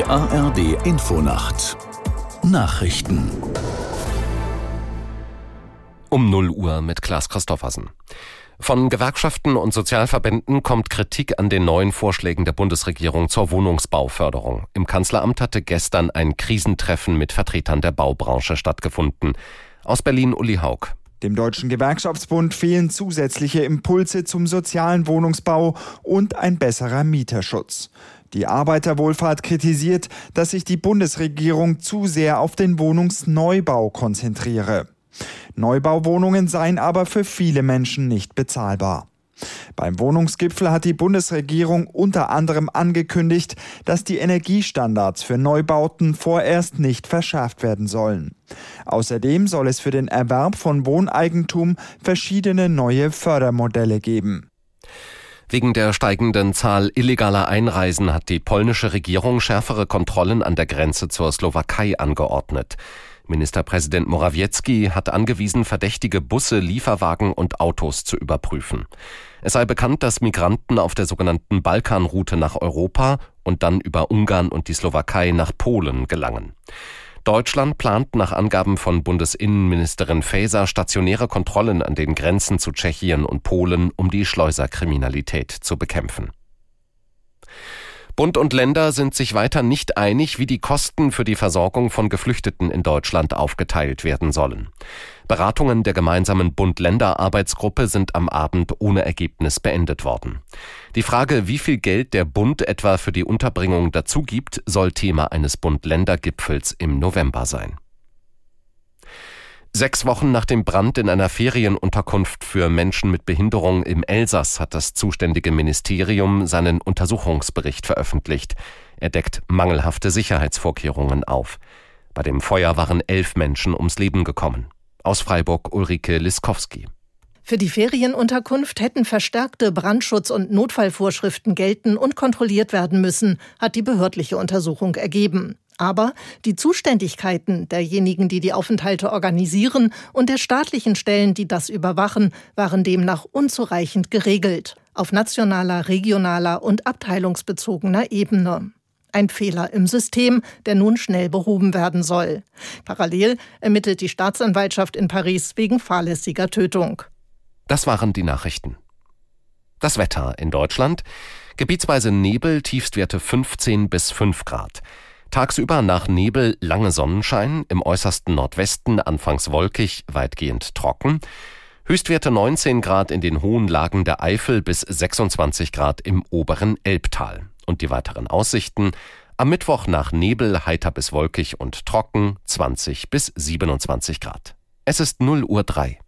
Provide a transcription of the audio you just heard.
Die ARD Infonacht Nachrichten um 0 Uhr mit Klaas Christoffersen. Von Gewerkschaften und Sozialverbänden kommt Kritik an den neuen Vorschlägen der Bundesregierung zur Wohnungsbauförderung. Im Kanzleramt hatte gestern ein Krisentreffen mit Vertretern der Baubranche stattgefunden. Aus Berlin Uli Haug. Dem Deutschen Gewerkschaftsbund fehlen zusätzliche Impulse zum sozialen Wohnungsbau und ein besserer Mieterschutz. Die Arbeiterwohlfahrt kritisiert, dass sich die Bundesregierung zu sehr auf den Wohnungsneubau konzentriere. Neubauwohnungen seien aber für viele Menschen nicht bezahlbar. Beim Wohnungsgipfel hat die Bundesregierung unter anderem angekündigt, dass die Energiestandards für Neubauten vorerst nicht verschärft werden sollen. Außerdem soll es für den Erwerb von Wohneigentum verschiedene neue Fördermodelle geben. Wegen der steigenden Zahl illegaler Einreisen hat die polnische Regierung schärfere Kontrollen an der Grenze zur Slowakei angeordnet. Ministerpräsident Morawiecki hat angewiesen, verdächtige Busse, Lieferwagen und Autos zu überprüfen. Es sei bekannt, dass Migranten auf der sogenannten Balkanroute nach Europa und dann über Ungarn und die Slowakei nach Polen gelangen. Deutschland plant nach Angaben von Bundesinnenministerin Faeser stationäre Kontrollen an den Grenzen zu Tschechien und Polen, um die Schleuserkriminalität zu bekämpfen. Bund und Länder sind sich weiter nicht einig, wie die Kosten für die Versorgung von Geflüchteten in Deutschland aufgeteilt werden sollen. Beratungen der gemeinsamen Bund-Länder-Arbeitsgruppe sind am Abend ohne Ergebnis beendet worden. Die Frage, wie viel Geld der Bund etwa für die Unterbringung dazu gibt, soll Thema eines Bund-Länder-Gipfels im November sein. Sechs Wochen nach dem Brand in einer Ferienunterkunft für Menschen mit Behinderung im Elsass hat das zuständige Ministerium seinen Untersuchungsbericht veröffentlicht. Er deckt mangelhafte Sicherheitsvorkehrungen auf. Bei dem Feuer waren elf Menschen ums Leben gekommen. Aus Freiburg Ulrike Liskowski. Für die Ferienunterkunft hätten verstärkte Brandschutz- und Notfallvorschriften gelten und kontrolliert werden müssen, hat die behördliche Untersuchung ergeben. Aber die Zuständigkeiten derjenigen, die die Aufenthalte organisieren und der staatlichen Stellen, die das überwachen, waren demnach unzureichend geregelt, auf nationaler, regionaler und abteilungsbezogener Ebene. Ein Fehler im System, der nun schnell behoben werden soll. Parallel ermittelt die Staatsanwaltschaft in Paris wegen fahrlässiger Tötung. Das waren die Nachrichten. Das Wetter in Deutschland. Gebietsweise Nebel, Tiefstwerte 15 bis 5 Grad. Tagsüber nach Nebel lange Sonnenschein, im äußersten Nordwesten anfangs wolkig, weitgehend trocken. Höchstwerte 19 Grad in den hohen Lagen der Eifel bis 26 Grad im oberen Elbtal. Und die weiteren Aussichten am Mittwoch nach Nebel heiter bis wolkig und trocken 20 bis 27 Grad. Es ist 0 Uhr 3.